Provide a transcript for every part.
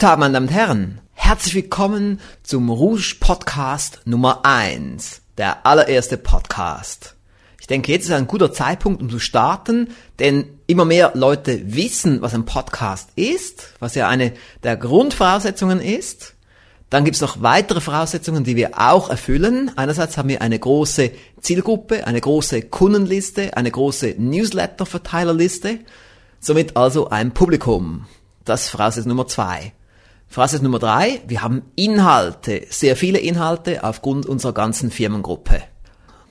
Tag, meine Damen und Herren. Herzlich willkommen zum Rouge Podcast Nummer 1. Der allererste Podcast. Ich denke, jetzt ist ein guter Zeitpunkt, um zu starten, denn immer mehr Leute wissen, was ein Podcast ist, was ja eine der Grundvoraussetzungen ist. Dann gibt es noch weitere Voraussetzungen, die wir auch erfüllen. Einerseits haben wir eine große Zielgruppe, eine große Kundenliste, eine große Newsletter-Verteilerliste, somit also ein Publikum. Das Voraussetzung Nummer zwei. Voraussetzung Nummer drei, wir haben Inhalte, sehr viele Inhalte aufgrund unserer ganzen Firmengruppe.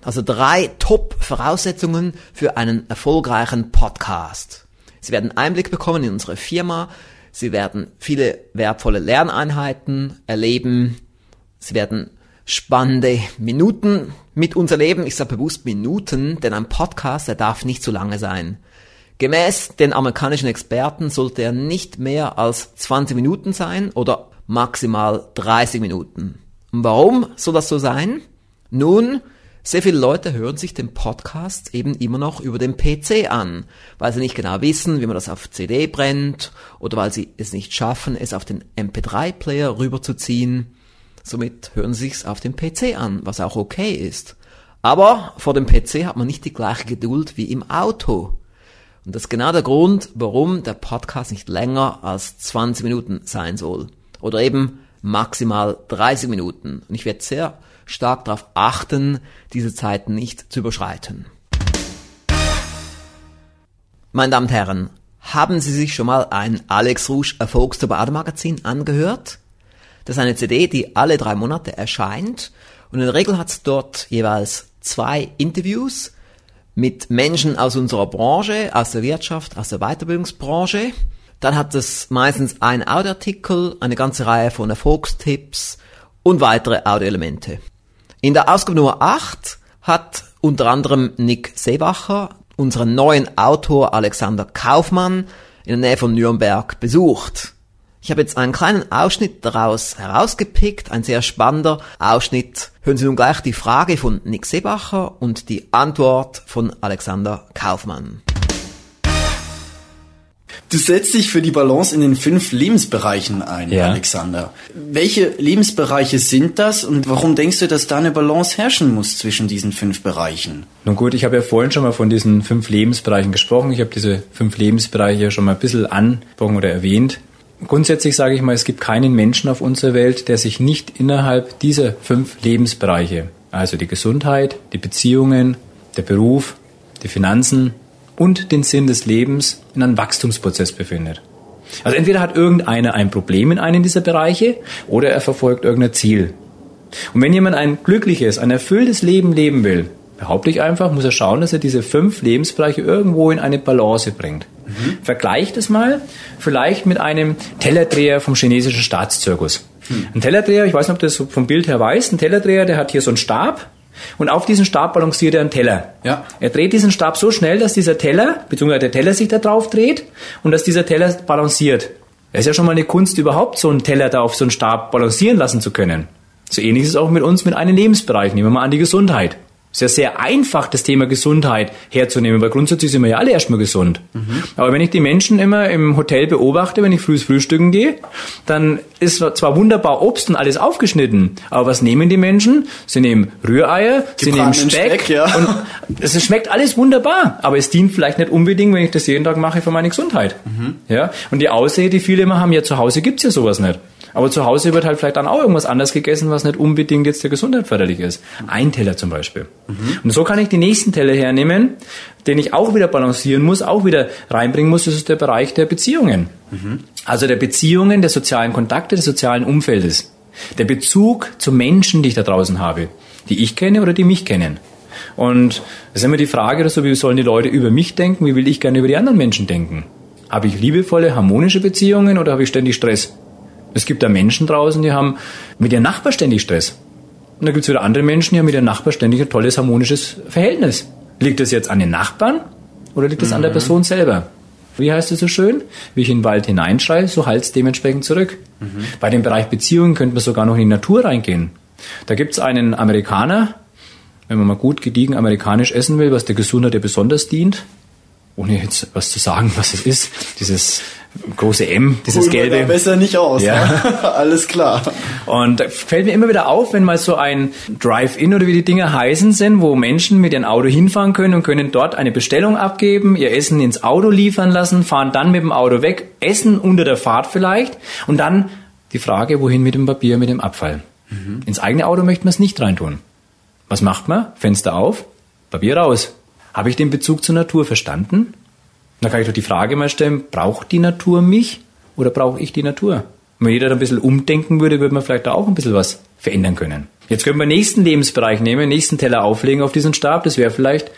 Also drei Top-Voraussetzungen für einen erfolgreichen Podcast. Sie werden Einblick bekommen in unsere Firma, Sie werden viele wertvolle Lerneinheiten erleben, Sie werden spannende Minuten mit uns erleben. Ich sage bewusst Minuten, denn ein Podcast, der darf nicht zu lange sein. Gemäß den amerikanischen Experten sollte er nicht mehr als 20 Minuten sein oder maximal 30 Minuten. Und warum soll das so sein? Nun, sehr viele Leute hören sich den Podcast eben immer noch über den PC an, weil sie nicht genau wissen, wie man das auf CD brennt oder weil sie es nicht schaffen, es auf den MP3-Player rüberzuziehen. Somit hören sie es auf dem PC an, was auch okay ist. Aber vor dem PC hat man nicht die gleiche Geduld wie im Auto. Und das ist genau der Grund, warum der Podcast nicht länger als 20 Minuten sein soll. Oder eben maximal 30 Minuten. Und ich werde sehr stark darauf achten, diese Zeiten nicht zu überschreiten. Meine Damen und Herren, haben Sie sich schon mal ein Alex Rouge Erfolgstour Magazin angehört? Das ist eine CD, die alle drei Monate erscheint und in der Regel hat es dort jeweils zwei Interviews mit Menschen aus unserer Branche, aus der Wirtschaft, aus der Weiterbildungsbranche. Dann hat es meistens einen Audioartikel, eine ganze Reihe von Erfolgstipps und weitere Audioelemente. In der Ausgabe Nummer 8 hat unter anderem Nick Seebacher unseren neuen Autor Alexander Kaufmann in der Nähe von Nürnberg besucht. Ich habe jetzt einen kleinen Ausschnitt daraus herausgepickt, ein sehr spannender Ausschnitt. Hören Sie nun gleich die Frage von Nick Seebacher und die Antwort von Alexander Kaufmann. Du setzt dich für die Balance in den fünf Lebensbereichen ein, ja. Alexander. Welche Lebensbereiche sind das und warum denkst du, dass da eine Balance herrschen muss zwischen diesen fünf Bereichen? Nun gut, ich habe ja vorhin schon mal von diesen fünf Lebensbereichen gesprochen. Ich habe diese fünf Lebensbereiche schon mal ein bisschen angesprochen oder erwähnt. Grundsätzlich sage ich mal, es gibt keinen Menschen auf unserer Welt, der sich nicht innerhalb dieser fünf Lebensbereiche, also die Gesundheit, die Beziehungen, der Beruf, die Finanzen und den Sinn des Lebens in einem Wachstumsprozess befindet. Also entweder hat irgendeiner ein Problem in einem dieser Bereiche oder er verfolgt irgendein Ziel. Und wenn jemand ein glückliches, ein erfülltes Leben leben will, behaupte ich einfach, muss er schauen, dass er diese fünf Lebensbereiche irgendwo in eine Balance bringt. Mhm. Vergleicht es mal vielleicht mit einem Tellerdreher vom chinesischen Staatszirkus. Mhm. Ein Tellerdreher, ich weiß nicht, ob du das vom Bild her weißt, ein Tellerdreher, der hat hier so einen Stab und auf diesen Stab balanciert er einen Teller. Ja. Er dreht diesen Stab so schnell, dass dieser Teller, beziehungsweise der Teller sich da drauf dreht und dass dieser Teller balanciert. Es ist ja schon mal eine Kunst, überhaupt so einen Teller da auf so einen Stab balancieren lassen zu können. So ähnlich ist es auch mit uns mit einem Lebensbereich. Nehmen wir mal an die Gesundheit. Es ist ja sehr einfach, das Thema Gesundheit herzunehmen, weil grundsätzlich sind wir ja alle erstmal gesund. Mhm. Aber wenn ich die Menschen immer im Hotel beobachte, wenn ich frühs frühstücken gehe, dann ist zwar wunderbar Obst und alles aufgeschnitten, aber was nehmen die Menschen? Sie nehmen Rühreier, sie nehmen Speck, Speck ja. und es schmeckt alles wunderbar, aber es dient vielleicht nicht unbedingt, wenn ich das jeden Tag mache, für meine Gesundheit. Mhm. Ja? Und die Ausrede, die viele immer haben, ja zu Hause gibt's ja sowas nicht. Aber zu Hause wird halt vielleicht dann auch irgendwas anders gegessen, was nicht unbedingt jetzt der Gesundheit förderlich ist. Ein Teller zum Beispiel. Mhm. Und so kann ich die nächsten Teller hernehmen, den ich auch wieder balancieren muss, auch wieder reinbringen muss. Das ist der Bereich der Beziehungen. Mhm. Also der Beziehungen, der sozialen Kontakte, des sozialen Umfeldes. Der Bezug zu Menschen, die ich da draußen habe, die ich kenne oder die mich kennen. Und es ist immer die Frage, also, wie sollen die Leute über mich denken, wie will ich gerne über die anderen Menschen denken? Habe ich liebevolle, harmonische Beziehungen oder habe ich ständig Stress? Es gibt da Menschen draußen, die haben mit ihrem Nachbar ständig Stress. Und da gibt es wieder andere Menschen, die haben mit ihrem Nachbar ständig ein tolles, harmonisches Verhältnis. Liegt das jetzt an den Nachbarn oder liegt das mhm. an der mhm. Person selber? Wie heißt es so schön? Wie ich in den Wald hineinschreie, so halt es dementsprechend zurück. Mhm. Bei dem Bereich Beziehungen könnte man sogar noch in die Natur reingehen. Da gibt es einen Amerikaner, wenn man mal gut gediegen amerikanisch essen will, was der Gesundheit ja besonders dient, ohne jetzt was zu sagen, was es ist, dieses große M, dieses Holen gelbe. besser nicht aus. Ja. Ne? Alles klar. Und fällt mir immer wieder auf, wenn mal so ein Drive-In oder wie die Dinger heißen sind, wo Menschen mit ihrem Auto hinfahren können und können dort eine Bestellung abgeben, ihr Essen ins Auto liefern lassen, fahren dann mit dem Auto weg, essen unter der Fahrt vielleicht und dann die Frage, wohin mit dem Papier, mit dem Abfall. Mhm. Ins eigene Auto möchte man es nicht reintun. Was macht man? Fenster auf, Papier raus. Habe ich den Bezug zur Natur verstanden? Da kann ich doch die Frage mal stellen, braucht die Natur mich oder brauche ich die Natur? Wenn jeder da ein bisschen umdenken würde, würde man vielleicht da auch ein bisschen was verändern können. Jetzt können wir den nächsten Lebensbereich nehmen, den nächsten Teller auflegen auf diesen Stab. Das wäre vielleicht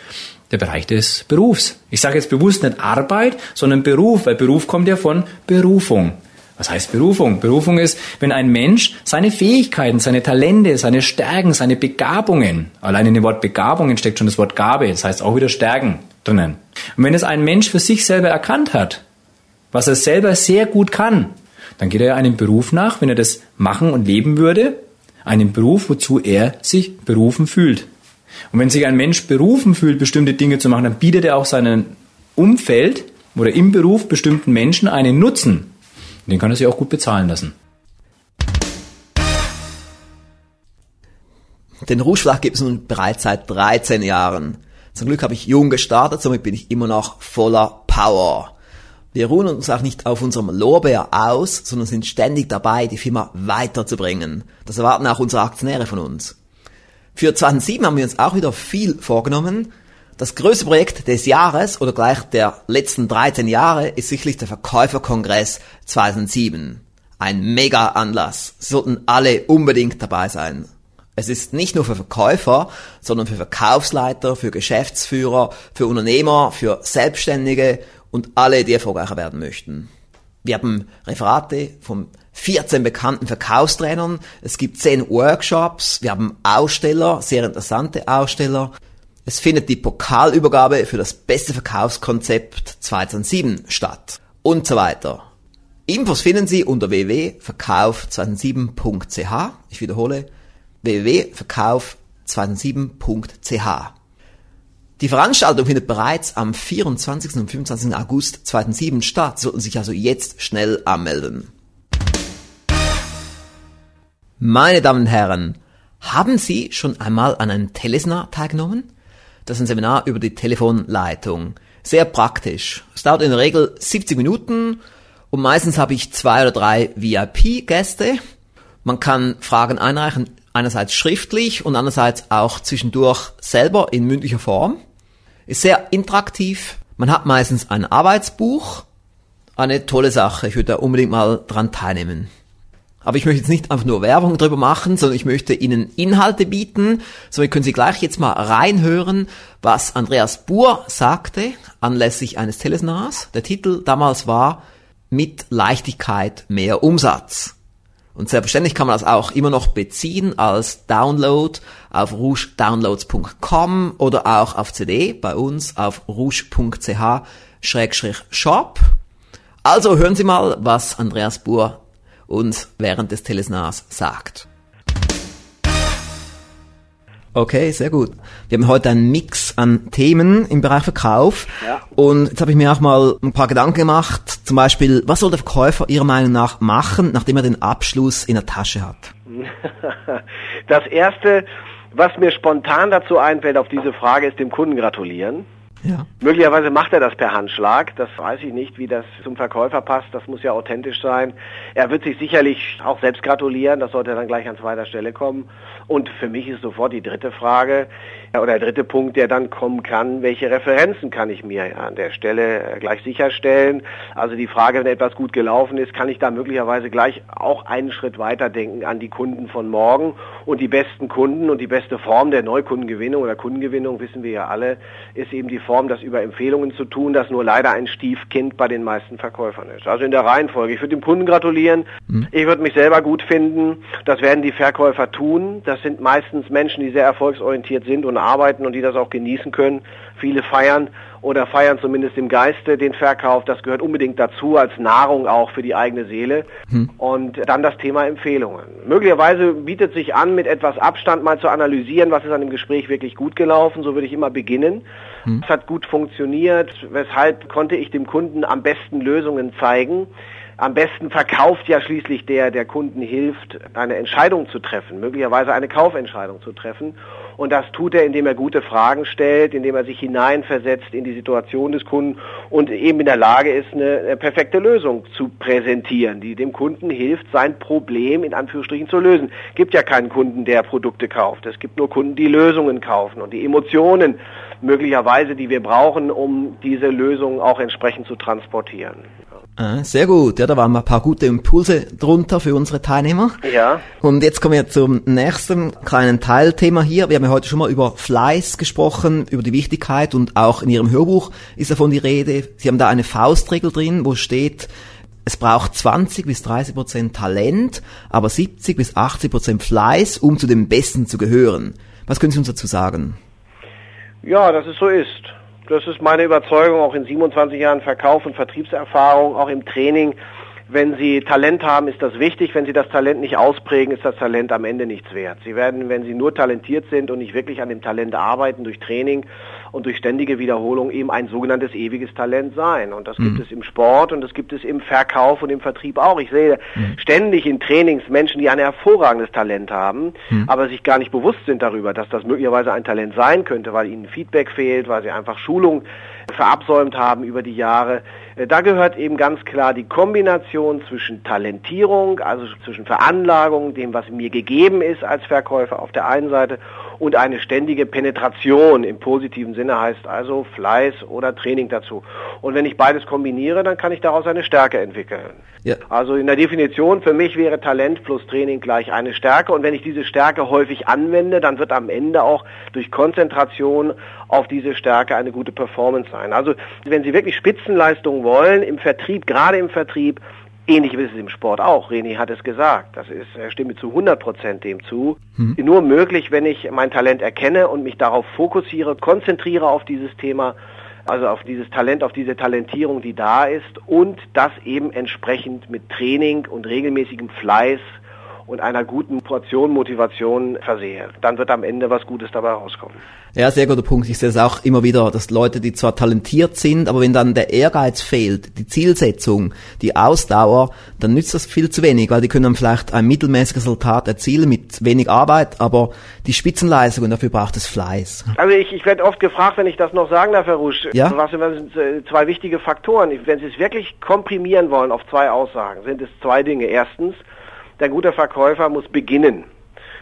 der Bereich des Berufs. Ich sage jetzt bewusst nicht Arbeit, sondern Beruf, weil Beruf kommt ja von Berufung. Was heißt Berufung? Berufung ist, wenn ein Mensch seine Fähigkeiten, seine Talente, seine Stärken, seine Begabungen, allein in dem Wort Begabungen steckt schon das Wort Gabe, das heißt auch wieder Stärken drinnen. Und wenn es ein Mensch für sich selber erkannt hat, was er selber sehr gut kann, dann geht er einem Beruf nach, wenn er das machen und leben würde, einem Beruf, wozu er sich berufen fühlt. Und wenn sich ein Mensch berufen fühlt, bestimmte Dinge zu machen, dann bietet er auch seinem Umfeld oder im Beruf bestimmten Menschen einen Nutzen. Den kann er sich auch gut bezahlen lassen. Den Rouge gibt es nun bereits seit 13 Jahren. Zum Glück habe ich jung gestartet, somit bin ich immer noch voller Power. Wir ruhen uns auch nicht auf unserem Lorbeer aus, sondern sind ständig dabei, die Firma weiterzubringen. Das erwarten auch unsere Aktionäre von uns. Für 2007 haben wir uns auch wieder viel vorgenommen. Das größte Projekt des Jahres oder gleich der letzten 13 Jahre ist sicherlich der Verkäuferkongress 2007. Ein Mega-Anlass. Sie sollten alle unbedingt dabei sein. Es ist nicht nur für Verkäufer, sondern für Verkaufsleiter, für Geschäftsführer, für Unternehmer, für Selbstständige und alle, die erfolgreicher werden möchten. Wir haben Referate von 14 bekannten Verkaufstrainern. Es gibt 10 Workshops. Wir haben Aussteller, sehr interessante Aussteller. Es findet die Pokalübergabe für das beste Verkaufskonzept 2007 statt und so weiter. Infos finden Sie unter www.verkauf2007.ch. Ich wiederhole www.verkauf2007.ch. Die Veranstaltung findet bereits am 24. und 25. August 2007 statt, sollten sich also jetzt schnell anmelden. Meine Damen und Herren, haben Sie schon einmal an einem Telesnar teilgenommen? Das ist ein Seminar über die Telefonleitung. Sehr praktisch. Es dauert in der Regel 70 Minuten und meistens habe ich zwei oder drei VIP-Gäste. Man kann Fragen einreichen, einerseits schriftlich und andererseits auch zwischendurch selber in mündlicher Form. Ist sehr interaktiv. Man hat meistens ein Arbeitsbuch. Eine tolle Sache. Ich würde da unbedingt mal dran teilnehmen. Aber ich möchte jetzt nicht einfach nur Werbung drüber machen, sondern ich möchte Ihnen Inhalte bieten. So können Sie gleich jetzt mal reinhören, was Andreas Buhr sagte anlässlich eines Telesnars. Der Titel damals war Mit Leichtigkeit mehr Umsatz. Und selbstverständlich kann man das auch immer noch beziehen als Download auf rougedownloads.com oder auch auf CD bei uns auf rouge.ch-shop. Also hören Sie mal, was Andreas Buhr uns während des Telesnars sagt. Okay, sehr gut. Wir haben heute einen Mix an Themen im Bereich Verkauf. Ja. Und jetzt habe ich mir auch mal ein paar Gedanken gemacht. Zum Beispiel, was soll der Verkäufer Ihrer Meinung nach machen, nachdem er den Abschluss in der Tasche hat? Das erste, was mir spontan dazu einfällt auf diese Frage, ist dem Kunden gratulieren. Ja. Möglicherweise macht er das per Handschlag. Das weiß ich nicht, wie das zum Verkäufer passt. Das muss ja authentisch sein. Er wird sich sicherlich auch selbst gratulieren. Das sollte dann gleich an zweiter Stelle kommen. Und für mich ist sofort die dritte Frage oder der dritte Punkt, der dann kommen kann, welche Referenzen kann ich mir an der Stelle gleich sicherstellen? Also die Frage, wenn etwas gut gelaufen ist, kann ich da möglicherweise gleich auch einen Schritt weiter denken an die Kunden von morgen und die besten Kunden und die beste Form der Neukundengewinnung oder Kundengewinnung, wissen wir ja alle, ist eben die Form, das über Empfehlungen zu tun, das nur leider ein Stiefkind bei den meisten Verkäufern ist. Also in der Reihenfolge. Ich würde dem Kunden gratulieren. Mhm. Ich würde mich selber gut finden. Das werden die Verkäufer tun. Das sind meistens Menschen, die sehr erfolgsorientiert sind und arbeiten und die das auch genießen können. Viele feiern oder feiern zumindest im Geiste den Verkauf. Das gehört unbedingt dazu als Nahrung auch für die eigene Seele. Hm. Und dann das Thema Empfehlungen. Möglicherweise bietet sich an, mit etwas Abstand mal zu analysieren, was ist an dem Gespräch wirklich gut gelaufen. So würde ich immer beginnen. Hm. Es hat gut funktioniert. Weshalb konnte ich dem Kunden am besten Lösungen zeigen? Am besten verkauft ja schließlich der, der Kunden hilft, eine Entscheidung zu treffen, möglicherweise eine Kaufentscheidung zu treffen. Und das tut er, indem er gute Fragen stellt, indem er sich hineinversetzt in die Situation des Kunden und eben in der Lage ist, eine perfekte Lösung zu präsentieren, die dem Kunden hilft, sein Problem in Anführungsstrichen zu lösen. Es gibt ja keinen Kunden, der Produkte kauft. Es gibt nur Kunden, die Lösungen kaufen und die Emotionen möglicherweise, die wir brauchen, um diese Lösung auch entsprechend zu transportieren. Ah, sehr gut, ja, da waren ein paar gute Impulse drunter für unsere Teilnehmer. Ja. Und jetzt kommen wir zum nächsten kleinen Teilthema hier. Wir haben ja heute schon mal über Fleiß gesprochen, über die Wichtigkeit und auch in Ihrem Hörbuch ist davon die Rede. Sie haben da eine Faustregel drin, wo steht, es braucht 20 bis 30 Prozent Talent, aber 70 bis 80 Prozent Fleiß, um zu den Besten zu gehören. Was können Sie uns dazu sagen? Ja, dass es so ist. Das ist meine Überzeugung, auch in 27 Jahren Verkauf und Vertriebserfahrung, auch im Training. Wenn Sie Talent haben, ist das wichtig. Wenn Sie das Talent nicht ausprägen, ist das Talent am Ende nichts wert. Sie werden, wenn Sie nur talentiert sind und nicht wirklich an dem Talent arbeiten durch Training und durch ständige Wiederholung, eben ein sogenanntes ewiges Talent sein. Und das mhm. gibt es im Sport und das gibt es im Verkauf und im Vertrieb auch. Ich sehe mhm. ständig in Trainings Menschen, die ein hervorragendes Talent haben, mhm. aber sich gar nicht bewusst sind darüber, dass das möglicherweise ein Talent sein könnte, weil ihnen Feedback fehlt, weil sie einfach Schulung verabsäumt haben über die Jahre. Äh, da gehört eben ganz klar die Kombination zwischen Talentierung, also zwischen Veranlagung, dem, was mir gegeben ist als Verkäufer auf der einen Seite und eine ständige Penetration im positiven Sinne heißt also Fleiß oder Training dazu. Und wenn ich beides kombiniere, dann kann ich daraus eine Stärke entwickeln. Ja. Also in der Definition für mich wäre Talent plus Training gleich eine Stärke. Und wenn ich diese Stärke häufig anwende, dann wird am Ende auch durch Konzentration auf diese Stärke eine gute Performance sein. Also wenn Sie wirklich Spitzenleistungen wollen, im Vertrieb, gerade im Vertrieb, Ähnlich ist es im Sport auch. René hat es gesagt. Das ist, er stimme zu 100 Prozent dem zu. Hm. Nur möglich, wenn ich mein Talent erkenne und mich darauf fokussiere, konzentriere auf dieses Thema, also auf dieses Talent, auf diese Talentierung, die da ist und das eben entsprechend mit Training und regelmäßigem Fleiß und einer guten Portion Motivation versehe. Dann wird am Ende was Gutes dabei rauskommen. Ja, sehr guter Punkt. Ich sehe es auch immer wieder, dass Leute, die zwar talentiert sind, aber wenn dann der Ehrgeiz fehlt, die Zielsetzung, die Ausdauer, dann nützt das viel zu wenig, weil die können dann vielleicht ein mittelmäßiges Resultat erzielen mit wenig Arbeit, aber die Spitzenleistung, dafür braucht es Fleiß. Also ich, ich werde oft gefragt, wenn ich das noch sagen darf, Herr Rusch, ja? was sind zwei wichtige Faktoren? Wenn Sie es wirklich komprimieren wollen auf zwei Aussagen, sind es zwei Dinge. Erstens, der gute Verkäufer muss beginnen.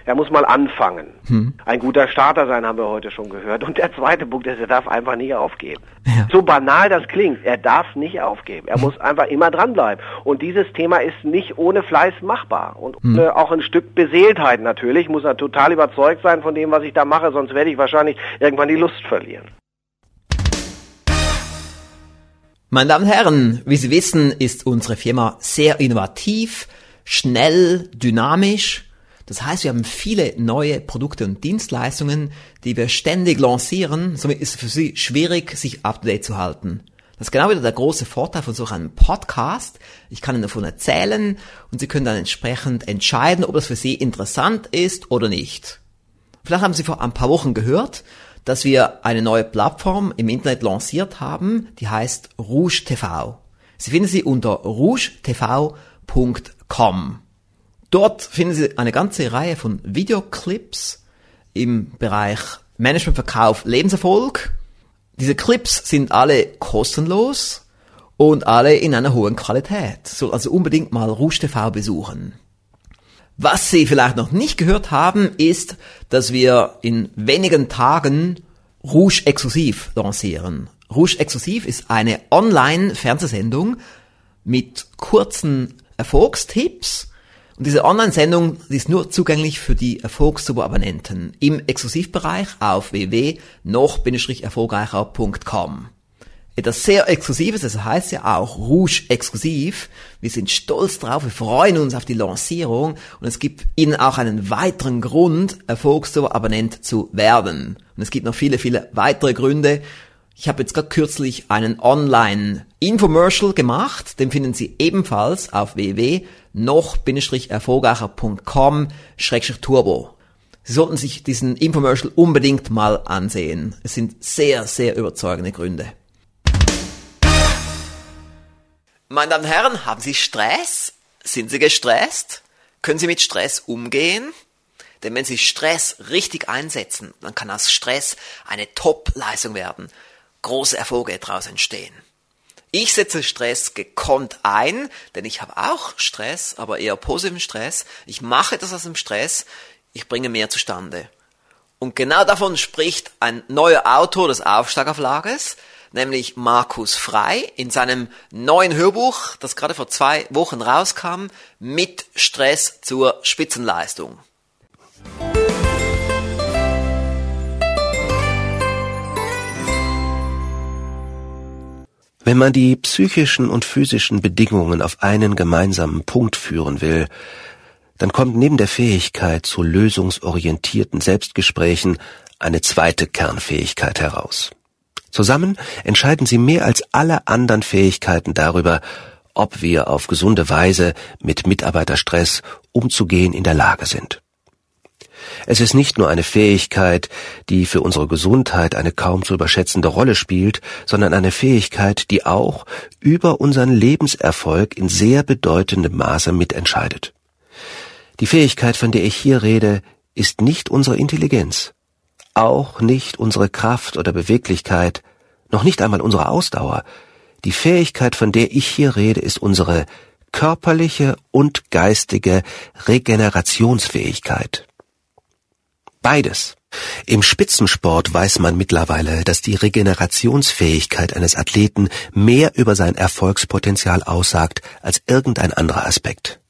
Er muss mal anfangen. Hm. Ein guter Starter sein, haben wir heute schon gehört. Und der zweite Punkt ist, er darf einfach nicht aufgeben. Ja. So banal das klingt, er darf nicht aufgeben. Er hm. muss einfach immer dranbleiben. Und dieses Thema ist nicht ohne Fleiß machbar. Und hm. auch ein Stück Beseeltheit natürlich. Ich muss er total überzeugt sein von dem, was ich da mache, sonst werde ich wahrscheinlich irgendwann die Lust verlieren. Meine Damen und Herren, wie Sie wissen, ist unsere Firma sehr innovativ schnell, dynamisch. Das heißt, wir haben viele neue Produkte und Dienstleistungen, die wir ständig lancieren. Somit ist es für Sie schwierig, sich up to date zu halten. Das ist genau wieder der große Vorteil von so einem Podcast. Ich kann Ihnen davon erzählen und Sie können dann entsprechend entscheiden, ob das für Sie interessant ist oder nicht. Vielleicht haben Sie vor ein paar Wochen gehört, dass wir eine neue Plattform im Internet lanciert haben, die heißt Rouge TV. Sie finden sie unter rougetv.com Com. Dort finden Sie eine ganze Reihe von Videoclips im Bereich Management, Verkauf, Lebenserfolg. Diese Clips sind alle kostenlos und alle in einer hohen Qualität. So, also unbedingt mal Rouge TV besuchen. Was Sie vielleicht noch nicht gehört haben, ist, dass wir in wenigen Tagen Rouge Exklusiv lancieren. Rouge Exklusiv ist eine Online-Fernsehsendung mit kurzen Erfolgstipps. Und diese Online-Sendung ist nur zugänglich für die Erfolgssuper-Abonnenten im Exklusivbereich auf www.noch-erfolgreicher.com. Etwas sehr Exklusives, das heißt ja auch Rouge exklusiv. Wir sind stolz drauf, wir freuen uns auf die Lancierung und es gibt Ihnen auch einen weiteren Grund, Erfolgssuper-Abonnent zu werden. Und es gibt noch viele, viele weitere Gründe, Ich habe jetzt gerade kürzlich einen Online-Infomercial gemacht, den finden Sie ebenfalls auf www.noch-erfolgacher.com-turbo. Sie sollten sich diesen Infomercial unbedingt mal ansehen. Es sind sehr, sehr überzeugende Gründe. Meine Damen und Herren, haben Sie Stress? Sind Sie gestresst? Können Sie mit Stress umgehen? Denn wenn Sie Stress richtig einsetzen, dann kann aus Stress eine Top-Leistung werden. Große Erfolge daraus entstehen. Ich setze Stress gekonnt ein, denn ich habe auch Stress, aber eher positiven Stress. Ich mache etwas aus dem Stress, ich bringe mehr zustande. Und genau davon spricht ein neuer Autor des Aufsteigerverlages, nämlich Markus Frei, in seinem neuen Hörbuch, das gerade vor zwei Wochen rauskam, mit Stress zur Spitzenleistung. Wenn man die psychischen und physischen Bedingungen auf einen gemeinsamen Punkt führen will, dann kommt neben der Fähigkeit zu lösungsorientierten Selbstgesprächen eine zweite Kernfähigkeit heraus. Zusammen entscheiden sie mehr als alle anderen Fähigkeiten darüber, ob wir auf gesunde Weise mit Mitarbeiterstress umzugehen in der Lage sind. Es ist nicht nur eine Fähigkeit, die für unsere Gesundheit eine kaum zu überschätzende Rolle spielt, sondern eine Fähigkeit, die auch über unseren Lebenserfolg in sehr bedeutendem Maße mitentscheidet. Die Fähigkeit, von der ich hier rede, ist nicht unsere Intelligenz, auch nicht unsere Kraft oder Beweglichkeit, noch nicht einmal unsere Ausdauer. Die Fähigkeit, von der ich hier rede, ist unsere körperliche und geistige Regenerationsfähigkeit. Beides. Im Spitzensport weiß man mittlerweile, dass die Regenerationsfähigkeit eines Athleten mehr über sein Erfolgspotenzial aussagt als irgendein anderer Aspekt.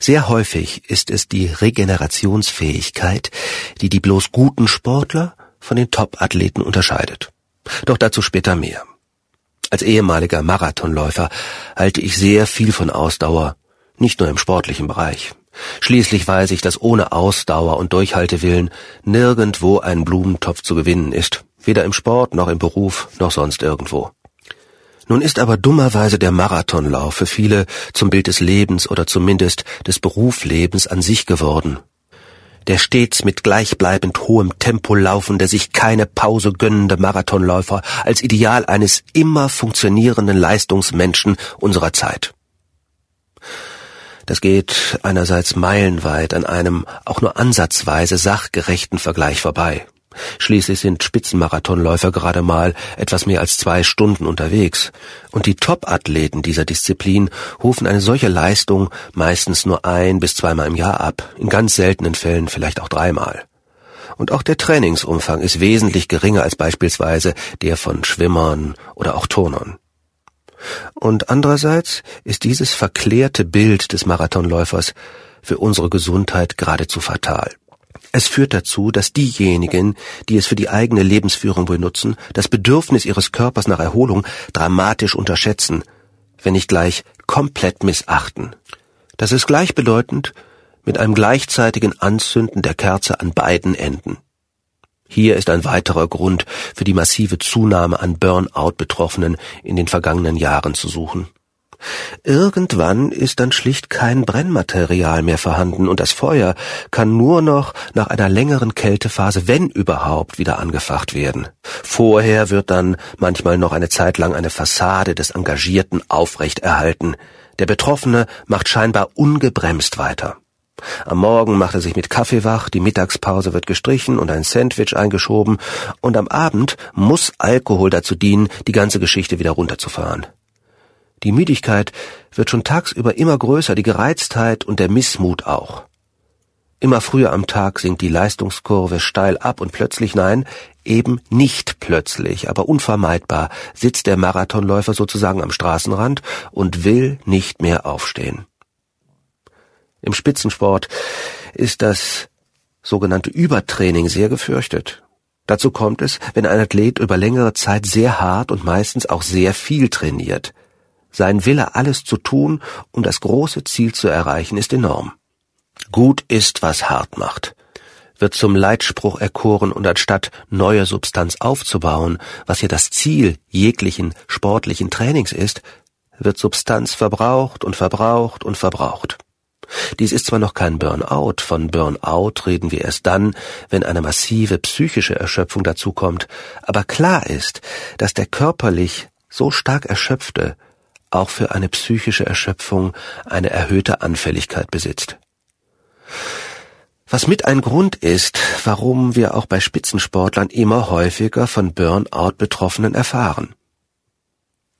Sehr häufig ist es die Regenerationsfähigkeit, die die bloß guten Sportler von den Top-Athleten unterscheidet. Doch dazu später mehr. Als ehemaliger Marathonläufer halte ich sehr viel von Ausdauer, nicht nur im sportlichen Bereich. Schließlich weiß ich, dass ohne Ausdauer und Durchhaltewillen nirgendwo ein Blumentopf zu gewinnen ist, weder im Sport noch im Beruf noch sonst irgendwo. Nun ist aber dummerweise der Marathonlauf für viele zum Bild des Lebens oder zumindest des Berufslebens an sich geworden. Der stets mit gleichbleibend hohem Tempo laufende, sich keine Pause gönnende Marathonläufer als Ideal eines immer funktionierenden Leistungsmenschen unserer Zeit. Das geht einerseits meilenweit an einem auch nur ansatzweise sachgerechten Vergleich vorbei. Schließlich sind Spitzenmarathonläufer gerade mal etwas mehr als zwei Stunden unterwegs. Und die Top-Athleten dieser Disziplin rufen eine solche Leistung meistens nur ein bis zweimal im Jahr ab, in ganz seltenen Fällen vielleicht auch dreimal. Und auch der Trainingsumfang ist wesentlich geringer als beispielsweise der von Schwimmern oder auch Turnern. Und andererseits ist dieses verklärte Bild des Marathonläufers für unsere Gesundheit geradezu fatal. Es führt dazu, dass diejenigen, die es für die eigene Lebensführung benutzen, das Bedürfnis ihres Körpers nach Erholung dramatisch unterschätzen, wenn nicht gleich komplett missachten. Das ist gleichbedeutend mit einem gleichzeitigen Anzünden der Kerze an beiden Enden. Hier ist ein weiterer Grund für die massive Zunahme an Burnout-Betroffenen in den vergangenen Jahren zu suchen. Irgendwann ist dann schlicht kein Brennmaterial mehr vorhanden und das Feuer kann nur noch nach einer längeren Kältephase, wenn überhaupt, wieder angefacht werden. Vorher wird dann manchmal noch eine Zeit lang eine Fassade des Engagierten aufrechterhalten. Der Betroffene macht scheinbar ungebremst weiter. Am Morgen macht er sich mit Kaffee wach, die Mittagspause wird gestrichen und ein Sandwich eingeschoben, und am Abend muss Alkohol dazu dienen, die ganze Geschichte wieder runterzufahren. Die Müdigkeit wird schon tagsüber immer größer, die Gereiztheit und der Missmut auch. Immer früher am Tag sinkt die Leistungskurve steil ab und plötzlich nein, eben nicht plötzlich, aber unvermeidbar sitzt der Marathonläufer sozusagen am Straßenrand und will nicht mehr aufstehen. Im Spitzensport ist das sogenannte Übertraining sehr gefürchtet. Dazu kommt es, wenn ein Athlet über längere Zeit sehr hart und meistens auch sehr viel trainiert. Sein Wille, alles zu tun, um das große Ziel zu erreichen, ist enorm. Gut ist, was hart macht. wird zum Leitspruch erkoren und anstatt neue Substanz aufzubauen, was ja das Ziel jeglichen sportlichen Trainings ist, wird Substanz verbraucht und verbraucht und verbraucht. Dies ist zwar noch kein Burnout, von Burnout reden wir erst dann, wenn eine massive psychische Erschöpfung dazukommt, aber klar ist, dass der körperlich so stark Erschöpfte auch für eine psychische Erschöpfung eine erhöhte Anfälligkeit besitzt. Was mit ein Grund ist, warum wir auch bei Spitzensportlern immer häufiger von Burnout-Betroffenen erfahren.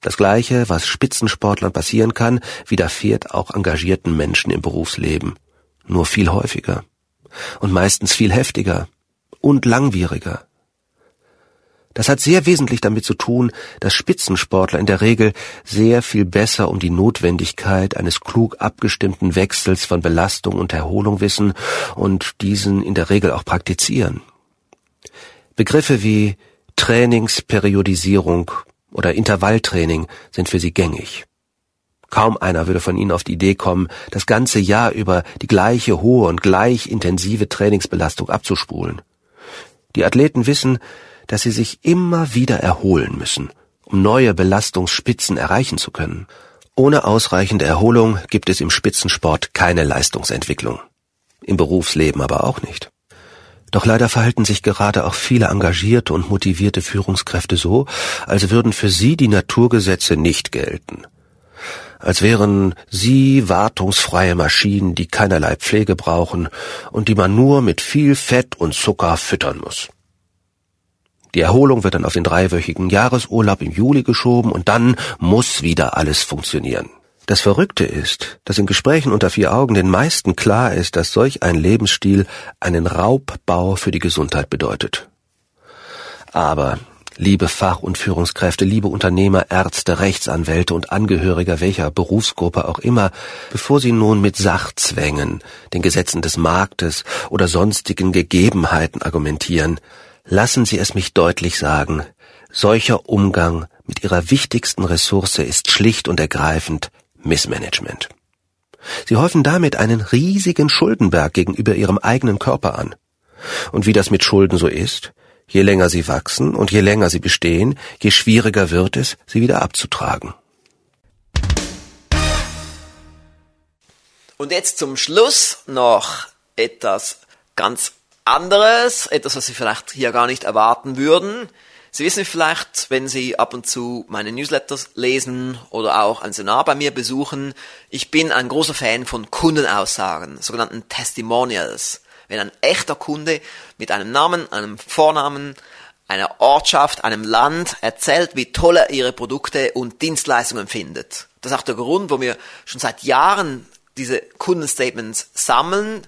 Das Gleiche, was Spitzensportlern passieren kann, widerfährt auch engagierten Menschen im Berufsleben. Nur viel häufiger. Und meistens viel heftiger und langwieriger. Das hat sehr wesentlich damit zu tun, dass Spitzensportler in der Regel sehr viel besser um die Notwendigkeit eines klug abgestimmten Wechsels von Belastung und Erholung wissen und diesen in der Regel auch praktizieren. Begriffe wie Trainingsperiodisierung oder Intervalltraining sind für sie gängig. Kaum einer würde von ihnen auf die Idee kommen, das ganze Jahr über die gleiche hohe und gleich intensive Trainingsbelastung abzuspulen. Die Athleten wissen, dass sie sich immer wieder erholen müssen, um neue Belastungsspitzen erreichen zu können. Ohne ausreichende Erholung gibt es im Spitzensport keine Leistungsentwicklung. Im Berufsleben aber auch nicht. Doch leider verhalten sich gerade auch viele engagierte und motivierte Führungskräfte so, als würden für sie die Naturgesetze nicht gelten. Als wären sie wartungsfreie Maschinen, die keinerlei Pflege brauchen und die man nur mit viel Fett und Zucker füttern muss. Die Erholung wird dann auf den dreiwöchigen Jahresurlaub im Juli geschoben und dann muss wieder alles funktionieren. Das Verrückte ist, dass in Gesprächen unter vier Augen den meisten klar ist, dass solch ein Lebensstil einen Raubbau für die Gesundheit bedeutet. Aber, liebe Fach- und Führungskräfte, liebe Unternehmer, Ärzte, Rechtsanwälte und Angehöriger welcher Berufsgruppe auch immer, bevor Sie nun mit Sachzwängen, den Gesetzen des Marktes oder sonstigen Gegebenheiten argumentieren, Lassen Sie es mich deutlich sagen, solcher Umgang mit Ihrer wichtigsten Ressource ist schlicht und ergreifend Missmanagement. Sie häufen damit einen riesigen Schuldenberg gegenüber Ihrem eigenen Körper an. Und wie das mit Schulden so ist, je länger sie wachsen und je länger sie bestehen, je schwieriger wird es, sie wieder abzutragen. Und jetzt zum Schluss noch etwas ganz anderes, etwas, was Sie vielleicht hier gar nicht erwarten würden. Sie wissen vielleicht, wenn Sie ab und zu meine Newsletters lesen oder auch ein Seminar bei mir besuchen, ich bin ein großer Fan von Kundenaussagen, sogenannten Testimonials. Wenn ein echter Kunde mit einem Namen, einem Vornamen, einer Ortschaft, einem Land erzählt, wie toll er ihre Produkte und Dienstleistungen findet. Das ist auch der Grund, wo wir schon seit Jahren diese Kundenstatements sammeln.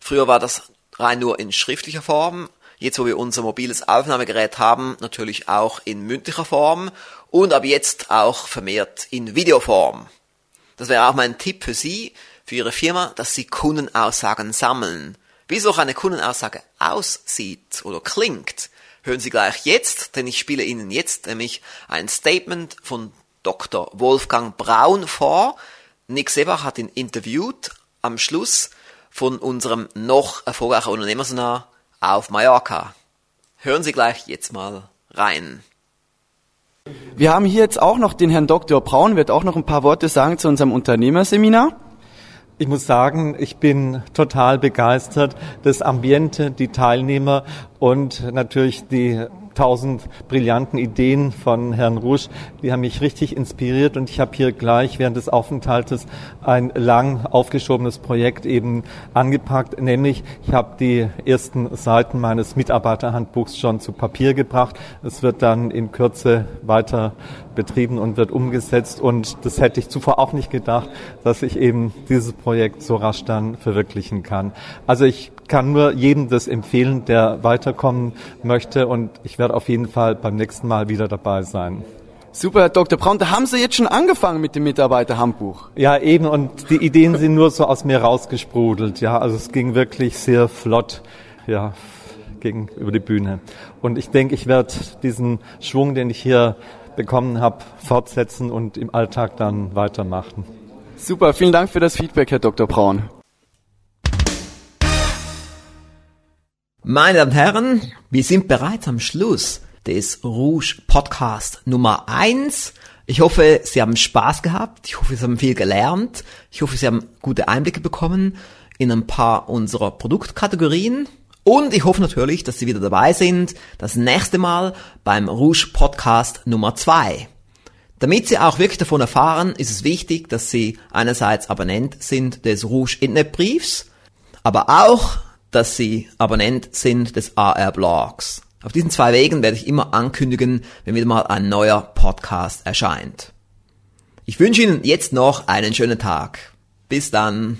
Früher war das rein nur in schriftlicher Form. Jetzt, wo wir unser mobiles Aufnahmegerät haben, natürlich auch in mündlicher Form und ab jetzt auch vermehrt in Videoform. Das wäre auch mein Tipp für Sie, für Ihre Firma, dass Sie Kundenaussagen sammeln. Wie so eine Kundenaussage aussieht oder klingt, hören Sie gleich jetzt, denn ich spiele Ihnen jetzt nämlich ein Statement von Dr. Wolfgang Braun vor. Nick Sebach hat ihn interviewt. Am Schluss von unserem noch erfolgreichen Unternehmerseminar auf Mallorca. Hören Sie gleich jetzt mal rein. Wir haben hier jetzt auch noch den Herrn Dr. Braun, wird auch noch ein paar Worte sagen zu unserem Unternehmerseminar. Ich muss sagen, ich bin total begeistert. Das Ambiente, die Teilnehmer und natürlich die tausend brillanten Ideen von Herrn Rusch, die haben mich richtig inspiriert und ich habe hier gleich während des Aufenthaltes ein lang aufgeschobenes Projekt eben angepackt, nämlich ich habe die ersten Seiten meines Mitarbeiterhandbuchs schon zu Papier gebracht. Es wird dann in Kürze weiter betrieben und wird umgesetzt und das hätte ich zuvor auch nicht gedacht, dass ich eben dieses Projekt so rasch dann verwirklichen kann. Also ich kann nur jedem das empfehlen, der weiterkommen möchte und ich werde auf jeden Fall beim nächsten Mal wieder dabei sein. Super, Herr Dr. Braun, da haben Sie jetzt schon angefangen mit dem Mitarbeiterhandbuch. Ja, eben, und die Ideen sind nur so aus mir rausgesprudelt, ja, also es ging wirklich sehr flott, ja, gegen, über die Bühne. Und ich denke, ich werde diesen Schwung, den ich hier bekommen habe, fortsetzen und im Alltag dann weitermachen. Super, vielen Dank für das Feedback, Herr Dr. Braun. Meine Damen und Herren, wir sind bereits am Schluss des Rouge Podcast Nummer 1. Ich hoffe, Sie haben Spaß gehabt. Ich hoffe, Sie haben viel gelernt. Ich hoffe, Sie haben gute Einblicke bekommen in ein paar unserer Produktkategorien. Und ich hoffe natürlich, dass Sie wieder dabei sind, das nächste Mal beim Rouge Podcast Nummer 2. Damit Sie auch wirklich davon erfahren, ist es wichtig, dass Sie einerseits Abonnent sind des Rouge Internetbriefs, aber auch, dass Sie Abonnent sind des AR Blogs. Auf diesen zwei Wegen werde ich immer ankündigen, wenn wieder mal ein neuer Podcast erscheint. Ich wünsche Ihnen jetzt noch einen schönen Tag. Bis dann.